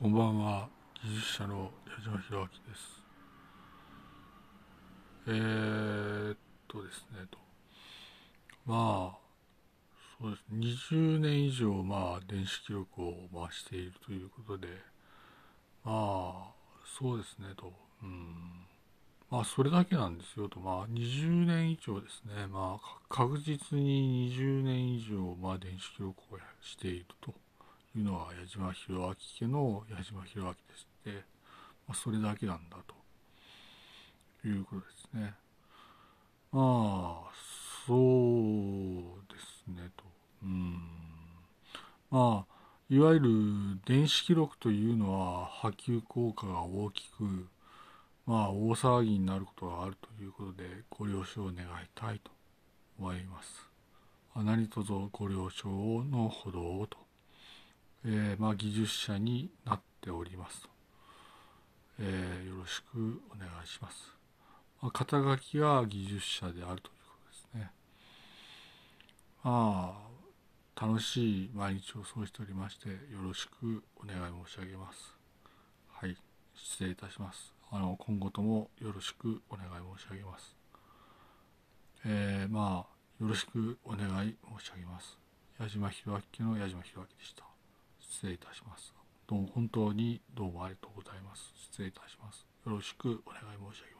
こんばんは。技術者の矢島弘明です。えー、っとですねと。まあそうです。20年以上まあ電子記録を回しているということで。まあそうですねと。うん。まあそれだけなんですよと。まあ20年以上ですね。まあ確実に20年以上まあ電子記録をしていると。いうのは矢島弘明家の矢島弘明ですって、まあ、それだけなんだということですね。まあそうですねと。うんまあいわゆる電子記録というのは波及効果が大きくまあ大騒ぎになることがあるということでご了承願いたいと思います。何卒ご了承のほどをとえー、まあ、技術者になっておりますと、えー、よろしくお願いします。まあ、肩書きは技術者であるということですね。まあ、楽しい毎日を過ごしておりまして、よろしくお願い申し上げます。はい、失礼いたします。あの、今後ともよろしくお願い申し上げます。えー、まあ、よろしくお願い申し上げます。矢島弘明の矢島弘明でした。失礼いたします。どうも本当にどうもありがとうございます。失礼いたします。よろしくお願い申し上げます。